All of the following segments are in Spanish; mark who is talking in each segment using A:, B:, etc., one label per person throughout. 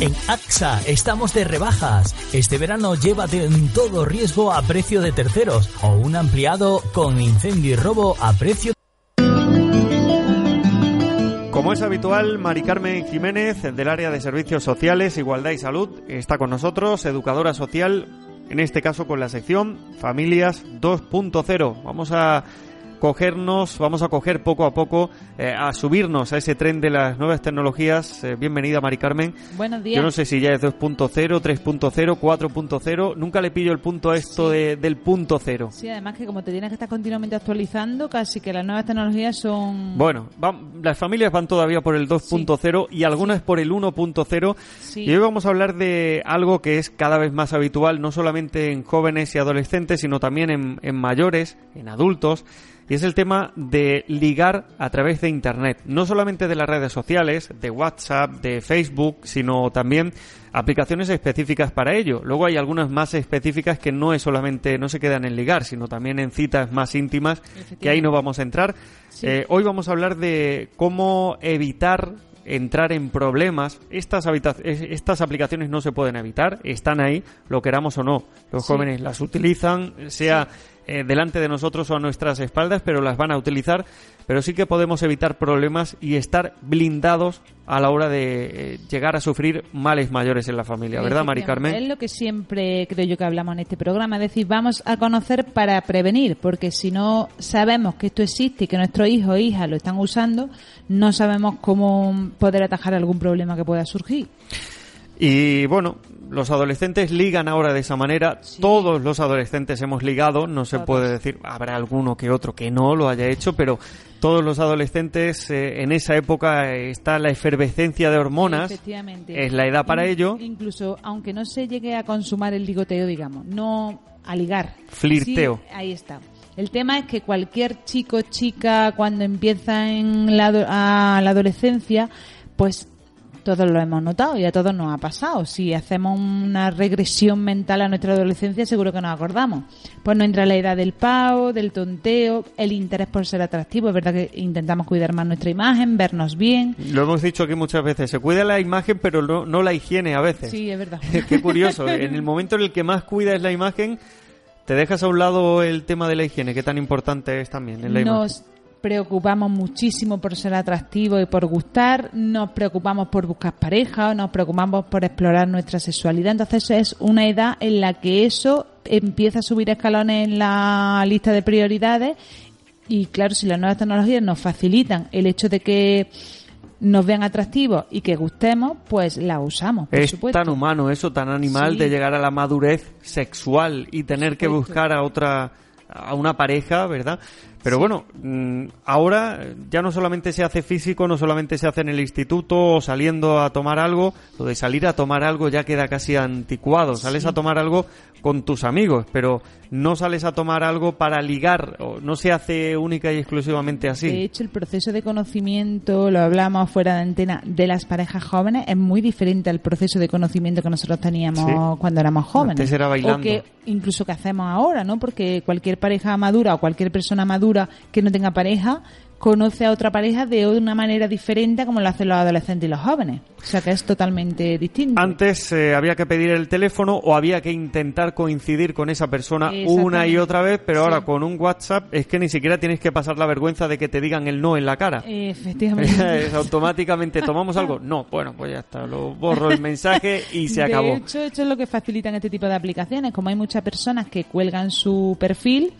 A: En AXA estamos de rebajas. Este verano llévate en todo riesgo a precio de terceros o un ampliado con incendio y robo a precio
B: Como es habitual, Mari Carmen Jiménez, del área de Servicios Sociales, Igualdad y Salud, está con nosotros, educadora social, en este caso con la sección Familias 2.0. Vamos a cogernos, vamos a coger poco a poco, eh, a subirnos a ese tren de las nuevas tecnologías. Eh, bienvenida, Mari Carmen.
C: Buenos días.
B: Yo no sé si ya es 2.0, 3.0, 4.0. Nunca le pillo el punto a esto de, del punto cero.
C: Sí, además que como te tienes que estar continuamente actualizando, casi que las nuevas tecnologías son...
B: Bueno, las familias van todavía por el 2.0 y algunas por el 1.0. Y hoy vamos a hablar de algo que es cada vez más habitual, no solamente en jóvenes y adolescentes, sino también en, en mayores, en adultos y es el tema de ligar a través de Internet. No solamente de las redes sociales, de WhatsApp, de Facebook, sino también aplicaciones específicas para ello. Luego hay algunas más específicas que no es solamente, no se quedan en ligar, sino también en citas más íntimas, que ahí no vamos a entrar. Eh, hoy vamos a hablar de cómo evitar entrar en problemas. Estas, estas aplicaciones no se pueden evitar, están ahí, lo queramos o no. Los jóvenes las utilizan, sea eh, delante de nosotros o a nuestras espaldas, pero las van a utilizar. Pero sí que podemos evitar problemas y estar blindados a la hora de eh, llegar a sufrir males mayores en la familia, ¿verdad, Mari Carmen?
C: Es lo que siempre creo yo que hablamos en este programa, es decir, vamos a conocer para prevenir, porque si no sabemos que esto existe y que nuestros hijos o hijas lo están usando, no sabemos cómo poder atajar algún problema que pueda surgir.
B: Y bueno, los adolescentes ligan ahora de esa manera. Todos los adolescentes hemos ligado. No se puede decir, habrá alguno que otro que no lo haya hecho, pero todos los adolescentes eh, en esa época está la efervescencia de hormonas. Es la edad para ello.
C: Incluso, aunque no se llegue a consumar el ligoteo, digamos, no a ligar.
B: Flirteo.
C: ahí está. El tema es que cualquier chico, chica, cuando empieza en la, a la adolescencia, pues todos lo hemos notado y a todos nos ha pasado. Si hacemos una regresión mental a nuestra adolescencia, seguro que nos acordamos. Pues no entra la edad del pavo, del tonteo, el interés por ser atractivo. Es verdad que intentamos cuidar más nuestra imagen, vernos bien.
B: Lo hemos dicho aquí muchas veces. Se cuida la imagen, pero no, la higiene a veces.
C: Sí, es verdad.
B: Qué curioso. en el momento en el que más cuidas la imagen, te dejas a un lado el tema de la higiene, que tan importante es también en la imagen
C: preocupamos muchísimo por ser atractivos y por gustar, nos preocupamos por buscar pareja, nos preocupamos por explorar nuestra sexualidad. Entonces es una edad en la que eso empieza a subir escalones en la lista de prioridades y claro, si las nuevas tecnologías nos facilitan el hecho de que nos vean atractivos y que gustemos, pues la usamos. Por
B: es tan humano eso, tan animal de llegar a la madurez sexual y tener que buscar a otra, a una pareja, ¿verdad? Pero bueno, mm, ahora ya no solamente se hace físico, no solamente se hace en el instituto o saliendo a tomar algo, lo de salir a tomar algo ya queda casi anticuado. Sales a tomar algo con tus amigos, pero no sales a tomar algo para ligar, o no se hace única y exclusivamente así.
C: De hecho, el proceso de conocimiento, lo hablamos fuera de antena, de las parejas jóvenes es muy diferente al proceso de conocimiento que nosotros teníamos cuando éramos jóvenes.
B: Antes era bailando.
C: O que incluso que hacemos ahora, ¿no? Porque cualquier pareja madura o cualquier persona madura que no tenga pareja conoce a otra pareja de una manera diferente como lo hacen los adolescentes y los jóvenes. O sea que es totalmente distinto.
B: Antes eh, había que pedir el teléfono o había que intentar coincidir con esa persona una y otra vez, pero ahora con un WhatsApp es que ni siquiera tienes que pasar la vergüenza de que te digan el no en la cara.
C: Efectivamente.
B: es automáticamente, ¿tomamos algo? No, bueno, pues ya está, lo borro el mensaje y se acabó.
C: De hecho, esto es lo que facilitan este tipo de aplicaciones. Como hay muchas personas que cuelgan su perfil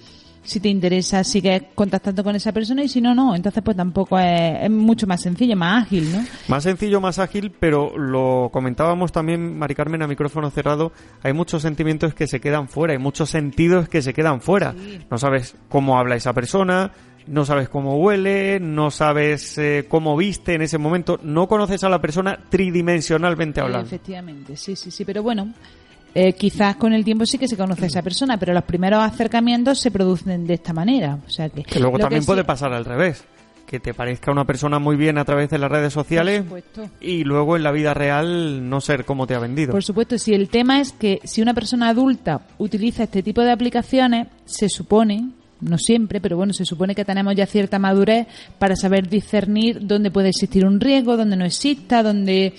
C: si te interesa sigues contactando con esa persona y si no, no. Entonces pues tampoco es, es, mucho más sencillo, más ágil, ¿no?
B: Más sencillo, más ágil, pero lo comentábamos también, Mari Carmen, a micrófono cerrado, hay muchos sentimientos que se quedan fuera, hay muchos sentidos que se quedan fuera. No sabes cómo habla esa persona, no sabes cómo huele, no sabes eh, cómo viste en ese momento, no conoces a la persona tridimensionalmente hablando.
C: Efectivamente, sí, sí, sí, pero bueno, eh, quizás con el tiempo sí que se conoce a esa persona, pero los primeros acercamientos se producen de esta manera. O sea que,
B: que luego también puede pasar al revés. Que te parezca una persona muy bien a través de las redes sociales y luego en la vida real no ser como te ha vendido.
C: Por supuesto, si el tema es que si una persona adulta utiliza este tipo de aplicaciones, se supone no siempre, pero bueno, se supone que tenemos ya cierta madurez para saber discernir dónde puede existir un riesgo, dónde no exista, dónde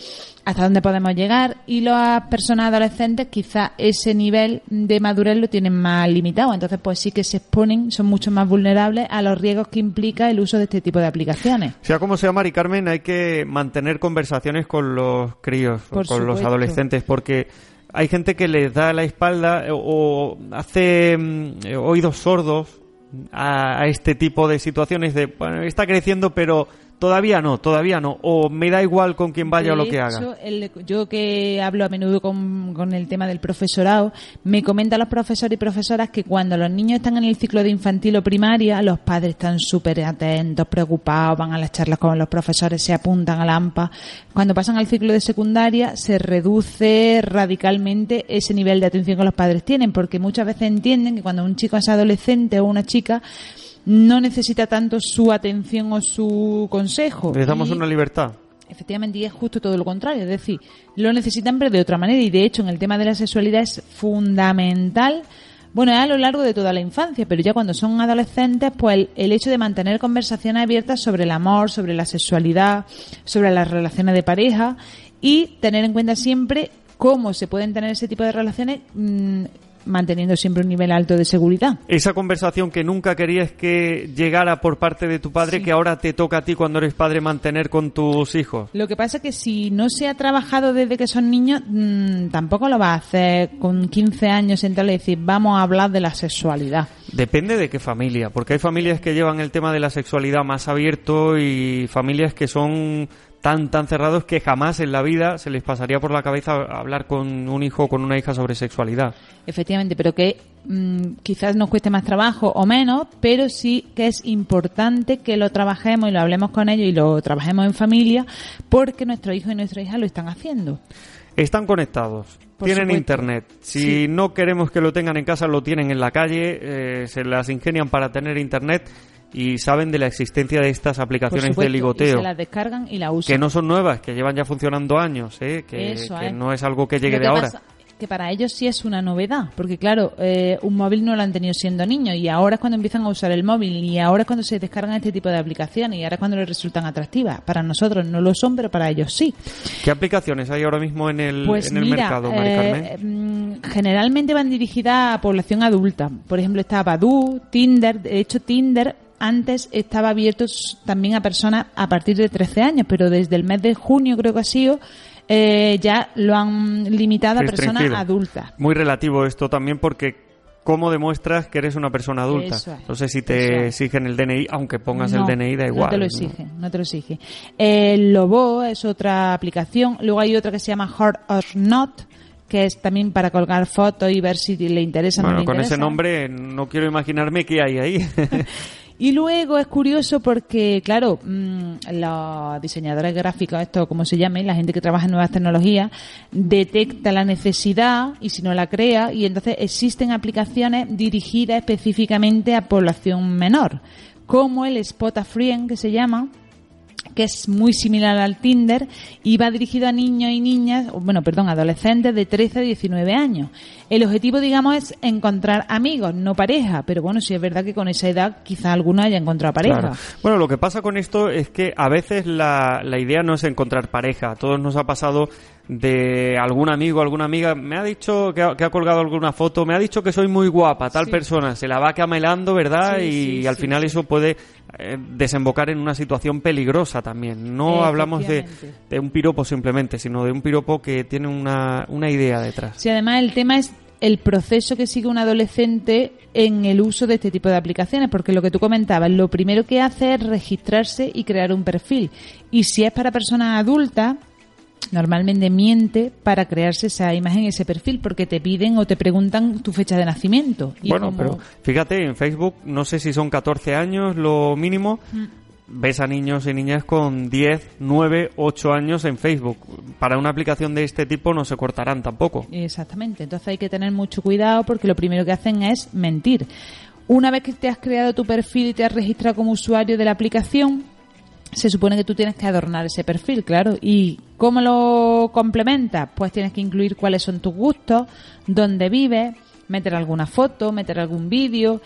C: hasta dónde podemos llegar. Y las personas adolescentes quizá ese nivel de madurez lo tienen más limitado, entonces pues sí que se exponen, son mucho más vulnerables a los riesgos que implica el uso de este tipo de aplicaciones.
B: Sea como sea, Mari Carmen, hay que mantener conversaciones con los críos, con los adolescentes, porque hay gente que les da la espalda o hace mm, oídos sordos a, este tipo de situaciones de, bueno, está creciendo, pero Todavía no, todavía no. O me da igual con quién vaya o lo que haga.
C: yo que hablo a menudo con, el tema del profesorado, me comentan los profesores y profesoras que cuando los niños están en el ciclo de infantil o primaria, los padres están súper atentos, preocupados, van a las charlas con los profesores, se apuntan a la AMPA. Cuando pasan al ciclo de secundaria, se reduce radicalmente ese nivel de atención que los padres tienen, porque muchas veces entienden que cuando un chico es adolescente o una chica, no necesita tanto su atención o su consejo.
B: Le damos una libertad.
C: Efectivamente, y es justo todo lo contrario. Es decir, lo necesitan, pero de otra manera. Y de hecho, en el tema de la sexualidad es fundamental. Bueno, es a lo largo de toda la infancia, pero ya cuando son adolescentes, pues el, hecho de mantener conversaciones abiertas sobre el amor, sobre la sexualidad, sobre las relaciones de pareja y tener en cuenta siempre cómo se pueden tener ese tipo de relaciones mm, manteniendo siempre un nivel alto de seguridad.
B: Esa conversación que nunca querías que llegara por parte de tu padre, que ahora te toca a ti cuando eres padre mantener con tus hijos.
C: Lo que pasa es que si no se ha trabajado desde que son niños, mm, tampoco lo va a hacer con 15 años entonces y decir, vamos a hablar de la sexualidad.
B: Depende de qué familia, porque hay familias que llevan el tema de la sexualidad más abierto y familias que son tan tan cerrados que jamás en la vida se les pasaría por la cabeza hablar con un hijo o con una hija sobre sexualidad.
C: Efectivamente, pero que mm, quizás nos cueste más trabajo o menos, pero sí que es importante que lo trabajemos y lo hablemos con ellos y lo trabajemos en familia porque nuestros hijos y nuestras hijas lo están haciendo.
B: Están conectados, tienen internet. Si no queremos que lo tengan en casa, lo tienen en la calle, eh, se las ingenian para tener internet y saben de la existencia de estas aplicaciones de ligoteo.
C: se las descargan y la usan.
B: Que no son nuevas, que llevan ya funcionando años, ¿eh? que, no es algo que llegue de ahora.
C: que para ellos sí es una novedad, porque claro, eh, un móvil no lo han tenido siendo niños y ahora es cuando empiezan a usar el móvil y ahora es cuando se descargan este tipo de aplicaciones y ahora es cuando les resultan atractivas. Para nosotros no lo son, pero para ellos sí.
B: ¿Qué aplicaciones hay ahora mismo en el, pues en el mercado, eh,
C: mm, Generalmente van dirigidas a población adulta. Por ejemplo, está Badu, Tinder. De hecho, Tinder antes estaba abierto también a personas a partir de 13 años, pero desde el mes de junio creo que ha sido, eh, ya lo han limitado a personas adultas.
B: Muy relativo esto también porque ¿cómo demuestras que eres una persona adulta? no sé si te exigen el DNI, aunque pongas el DNI da igual.
C: No te lo exigen, no, te lo exigen. El Lobo es otra aplicación, luego hay otra que se llama Hard or Not, que es también para colgar fotos y ver si le interesa
B: o
C: no
B: con ese nombre no quiero imaginarme qué hay ahí.
C: Y luego es curioso porque, claro, mmm, los diseñadores gráficos, esto como se llame, la gente que trabaja en nuevas tecnologías, detecta la necesidad y si no la crea, y entonces existen aplicaciones dirigidas específicamente a población menor, como el Spot a Friend, que se llama, que es muy similar al Tinder y va dirigido a niños y niñas, bueno, perdón, adolescentes de 13 a 19 años. El objetivo, digamos, es encontrar amigos, no pareja, pero bueno, si es verdad que con esa edad quizá alguno haya encontrado pareja.
B: Bueno, lo que pasa con esto es que a veces la, la idea no es encontrar pareja. A todos nos ha pasado de algún amigo, alguna amiga, me ha dicho que ha, colgado alguna foto, me ha dicho que soy muy guapa, tal persona, se la va camelando, ¿verdad? y al final eso puede eh, desembocar en una situación peligrosa también. No hablamos de, de, un piropo simplemente, sino de un piropo que tiene una, una idea detrás.
C: Sí, además el tema es el proceso que sigue un adolescente en el uso de este tipo de aplicaciones, porque lo que tú comentabas, lo primero que hace es registrarse y crear un perfil. Y si es para personas adultas, normalmente miente para crearse esa imagen, ese perfil, porque te piden o te preguntan tu fecha de nacimiento.
B: bueno, pero fíjate, en Facebook no sé si son 14 años lo mínimo. Mm. Ves a niños y niñas con 10, 9, 8 años en Facebook. Para una aplicación de este tipo no se cortarán tampoco.
C: Exactamente. Entonces hay que tener mucho cuidado porque lo primero que hacen es mentir. Una vez que te has creado tu perfil y te has registrado como usuario de la aplicación, se supone que tú tienes que adornar ese perfil, claro. ¿Y cómo lo complementas? Pues tienes que incluir cuáles son tus gustos, dónde vives, meter alguna foto, meter algún vídeo.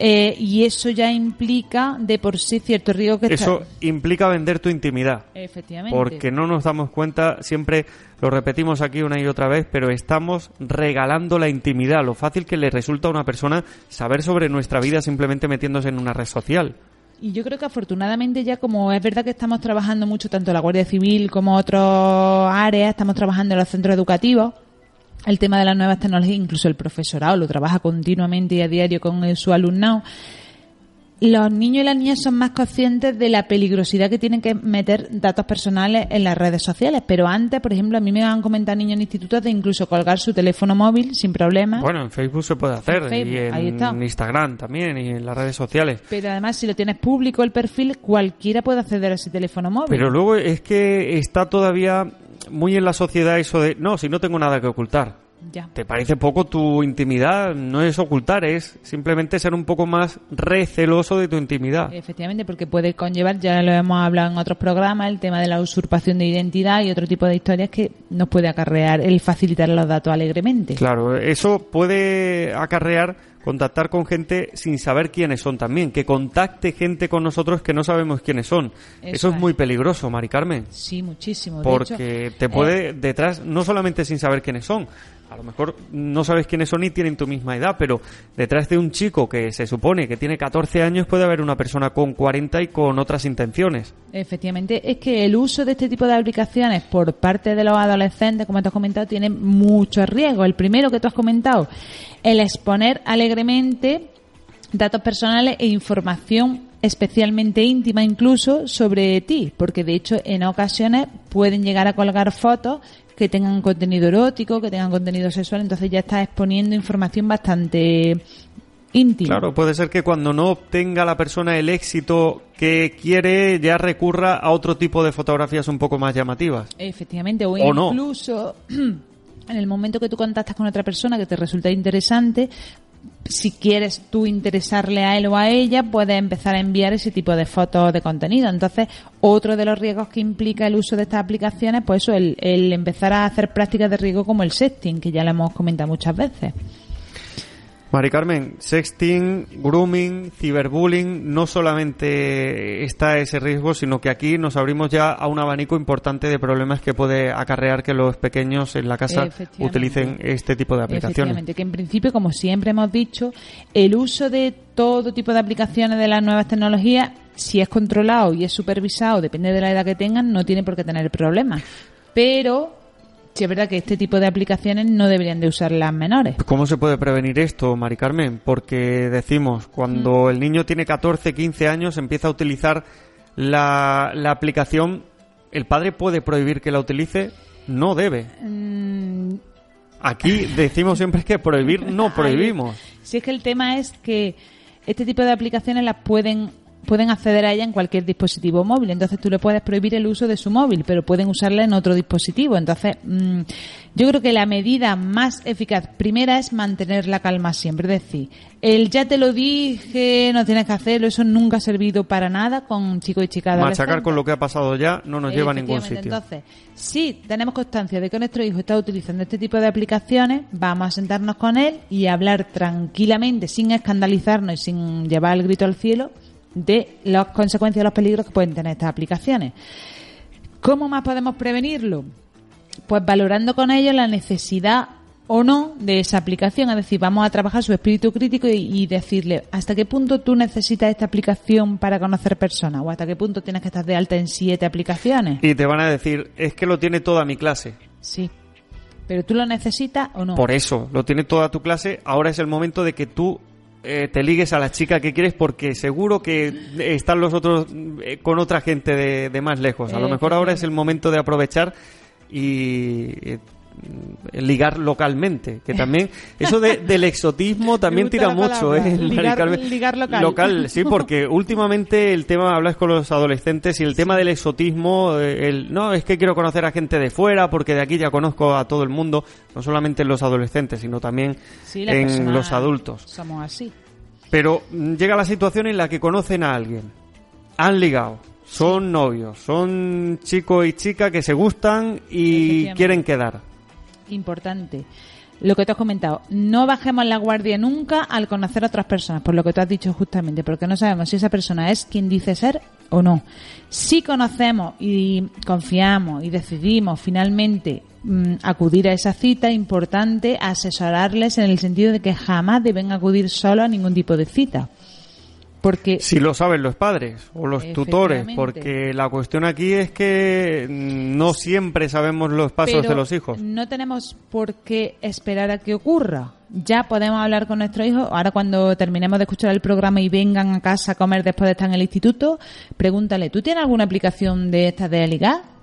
C: Eh, y eso ya implica de por sí cierto riesgo que
B: eso implica vender tu intimidad
C: efectivamente
B: porque no nos damos cuenta siempre lo repetimos aquí una y otra vez pero estamos regalando la intimidad lo fácil que le resulta a una persona saber sobre nuestra vida simplemente metiéndose en una red social
C: y yo creo que afortunadamente ya como es verdad que estamos trabajando mucho tanto la Guardia Civil como otras áreas, estamos trabajando en los centros educativos, el tema de las nuevas tecnologías, incluso el profesorado lo trabaja continuamente y a diario con su alumnado los niños y las niñas son más conscientes de la peligrosidad que tienen que meter datos personales en las redes sociales. Pero antes, por ejemplo, a mí me han comentado niños en institutos de incluso colgar su teléfono móvil sin problema.
B: Bueno, en Facebook se puede hacer, y en Instagram también, y en las redes sociales.
C: Pero además, si lo tienes público el perfil, cualquiera puede acceder a ese teléfono móvil.
B: Pero luego es que está todavía muy en la sociedad eso de, no, si no tengo nada que ocultar. ¿Te parece poco tu intimidad? No es ocultar, es simplemente ser un poco más receloso de tu intimidad.
C: Efectivamente, porque puede conllevar, ya lo hemos hablado en otros programas, el tema de la usurpación de identidad y otro tipo de historias que nos puede acarrear el facilitar los datos alegremente.
B: Claro, eso puede acarrear contactar con gente sin saber quiénes son también, que contacte gente con nosotros que no sabemos quiénes son. Eso, es, muy peligroso, Mari Carmen.
C: Sí, muchísimo.
B: Porque te puede eh, detrás, no solamente sin saber quiénes son, a lo mejor no sabes quiénes son y tienen tu misma edad, pero detrás de un chico que se supone que tiene 14 años puede haber una persona con 40 y con otras intenciones.
C: Efectivamente, es que el uso de este tipo de aplicaciones por parte de los adolescentes, como te has comentado, tiene mucho riesgo. El primero que tú has comentado, el exponer alegremente datos personales e información especialmente íntima incluso sobre ti, porque de hecho en ocasiones pueden llegar a colgar fotos que tengan contenido erótico, que tengan contenido sexual, entonces ya estás exponiendo información bastante íntima.
B: Claro, puede ser que cuando no obtenga la persona el éxito que quiere, ya recurra a otro tipo de fotografías un poco más llamativas.
C: Efectivamente, o, incluso en el momento que tú contactas con otra persona que te resulta interesante, si quieres tú interesarle a él o a ella, puedes empezar a enviar ese tipo de fotos de contenido. Entonces, otro de los riesgos que implica el uso de estas aplicaciones, pues eso, el, el empezar a hacer prácticas de riesgo como el sexting, que ya lo hemos comentado muchas veces.
B: Mari Carmen, sexting, grooming, ciberbullying, no solamente está ese riesgo, sino que aquí nos abrimos ya a un abanico importante de problemas que puede acarrear que los pequeños en la casa utilicen este tipo de aplicaciones.
C: Efectivamente, que en principio, como siempre hemos dicho, el uso de todo tipo de aplicaciones de las nuevas tecnologías, si es controlado y es supervisado, depende de la edad que tengan, no tiene por qué tener problemas. Pero Sí, es verdad que este tipo de aplicaciones no deberían de usar las menores.
B: ¿Cómo se puede prevenir esto, Mari Carmen? Porque decimos, cuando mm. el niño tiene 14, 15 años, empieza a utilizar la, aplicación, ¿el padre puede prohibir que la utilice? No debe. Mm. Aquí decimos siempre que prohibir no prohibimos.
C: Si es que el tema es que este tipo de aplicaciones las pueden pueden acceder a ella en cualquier dispositivo móvil. Entonces tú le puedes prohibir el uso de su móvil, pero pueden usarla en otro dispositivo. Entonces, mm, yo creo que la medida más eficaz primera es mantener la calma siempre. Es decir, el ya te lo dije, no tienes que hacerlo, eso nunca ha servido para nada con chicos y chicas
B: Machacar con lo que ha pasado ya no nos lleva a ningún sitio.
C: Entonces, si tenemos constancia de que nuestro hijo está utilizando este tipo de aplicaciones, vamos a sentarnos con él y hablar tranquilamente, sin escandalizarnos y sin llevar el grito al cielo de las consecuencias, los peligros que pueden tener estas aplicaciones. ¿Cómo más podemos prevenirlo? Pues valorando con ellos la necesidad o no de esa aplicación. Es decir, vamos a trabajar su espíritu crítico y, decirle hasta qué punto tú necesitas esta aplicación para conocer personas o hasta qué punto tienes que estar de alta en siete aplicaciones.
B: Y te van a decir, es que lo tiene toda mi clase.
C: Sí. Pero tú lo necesitas o no.
B: Por eso, lo tiene toda tu clase. Ahora es el momento de que tú eh, te ligues a la chica que quieres porque seguro que están los otros eh, con otra gente de, más lejos. A lo mejor ahora es el momento de aprovechar y eh, ligar localmente, que también eso del exotismo también tira mucho, ¿eh?
C: Ligar, local.
B: sí, porque últimamente el tema, hablas con los adolescentes y el tema del exotismo, eh, el, no, es que quiero conocer a gente de fuera porque de aquí ya conozco a todo el mundo, no solamente en los adolescentes, sino también en los adultos.
C: Somos así.
B: Pero mm, llega la situación en la que conocen a alguien, han ligado, son novios, son chico y chica que se gustan y quieren quedar
C: importante. Lo que te has comentado, no bajemos la guardia nunca al conocer a otras personas, por lo que tú has dicho justamente, porque no sabemos si esa persona es quien dice ser o no. Si conocemos y confiamos y decidimos finalmente mm, acudir a esa cita, importante asesorarles en el sentido de que jamás deben acudir solo a ningún tipo de cita. Porque
B: si lo saben los padres o los tutores, porque la cuestión aquí es que no siempre sabemos los pasos de los hijos.
C: No tenemos por qué esperar a que ocurra. Ya podemos hablar con nuestro hijo. Ahora cuando terminemos de escuchar el programa y vengan a casa a comer después de estar en el instituto, pregúntale, ¿tú tienes alguna aplicación de estas de ligar?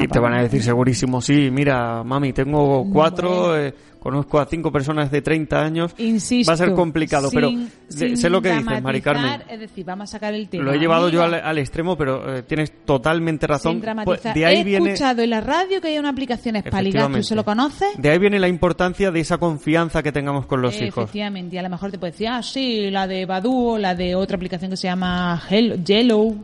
B: y te van a decir segurísimo, sí, mira, mami, tengo cuatro, eh, conozco a cinco personas de 30 años.
C: Insisto,
B: va a ser complicado, pero sé lo que dices, Mari Carmen.
C: Es decir, vamos a sacar el tema.
B: Lo he llevado yo al, extremo, pero eh, tienes totalmente razón.
C: Pues, de ahí he escuchado en la radio que hay una aplicación es ¿tú se lo conoces?
B: De ahí viene la importancia de esa confianza que tengamos con los hijos.
C: Efectivamente, y a lo mejor te puede decir, ah, sí, la de Badu o la de otra aplicación que se llama Yellow,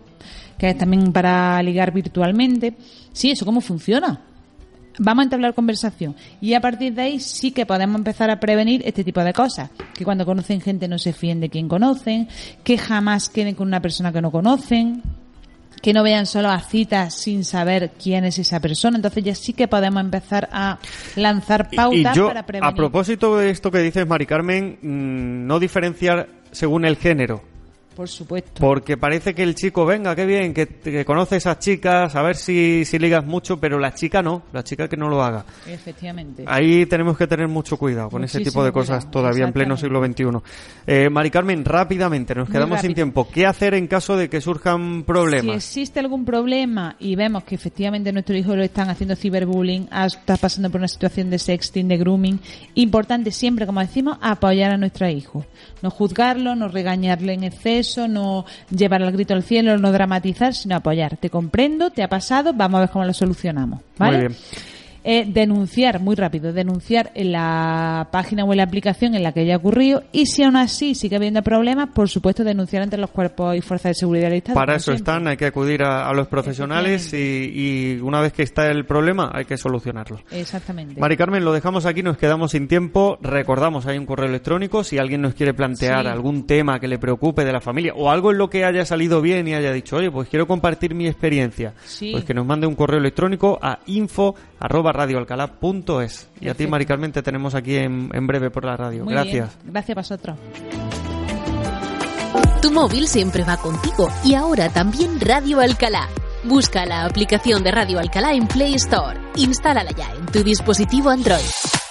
C: que es también para ligar virtualmente. Sí, ¿eso cómo funciona? Vamos a entablar conversación y a partir de ahí sí que podemos empezar a prevenir este tipo de cosas. Que cuando conocen gente no se fíen de quien conocen, que jamás queden con una persona que no conocen, que no vean solo a citas sin saber quién es esa persona. Entonces ya sí que podemos empezar a lanzar pautas para prevenir.
B: A propósito de esto que dices, Mari Carmen, mm, no diferenciar según el género
C: por supuesto.
B: Porque parece que el chico, venga, qué bien, que, conoce a esas chicas, a ver si, si ligas mucho, pero la chica no, la chica que no lo haga.
C: Efectivamente.
B: Ahí tenemos que tener mucho cuidado con ese tipo de cosas todavía en pleno siglo XXI. Eh, Mari Carmen, rápidamente, nos quedamos sin tiempo. ¿Qué hacer en caso de que surjan problemas?
C: Si existe algún problema y vemos que efectivamente nuestro hijo lo están haciendo ciberbullying, está pasando por una situación de sexting, de grooming, importante siempre, como decimos, apoyar a nuestro hijo. No juzgarlo, no regañarle en exceso eso, no llevar el grito al cielo, no dramatizar, sino apoyar. Te comprendo, te ha pasado, vamos a ver cómo lo solucionamos. ¿vale? Muy bien eh, denunciar muy rápido, denunciar en la página o en la aplicación en la que haya ocurrido y si aún así sigue habiendo problemas, por supuesto denunciar ante los cuerpos y fuerzas de seguridad del Estado.
B: Para eso están, hay que acudir a, los profesionales y, una vez que está el problema hay que solucionarlo.
C: Exactamente.
B: Mari Carmen, lo dejamos aquí, nos quedamos sin tiempo. Recordamos, hay un correo electrónico, si alguien nos quiere plantear algún tema que le preocupe de la familia o algo en lo que haya salido bien y haya dicho, oye, pues quiero compartir mi experiencia, pues que nos mande un correo electrónico a info radioalcalá.es. Y a ti, Mari Carmen, te tenemos aquí en, breve por la radio. Gracias.
C: Gracias a vosotros.
D: Tu móvil siempre va contigo y ahora también Radio Alcalá. Busca la aplicación de Radio Alcalá en Play Store. Instálala ya en tu dispositivo Android.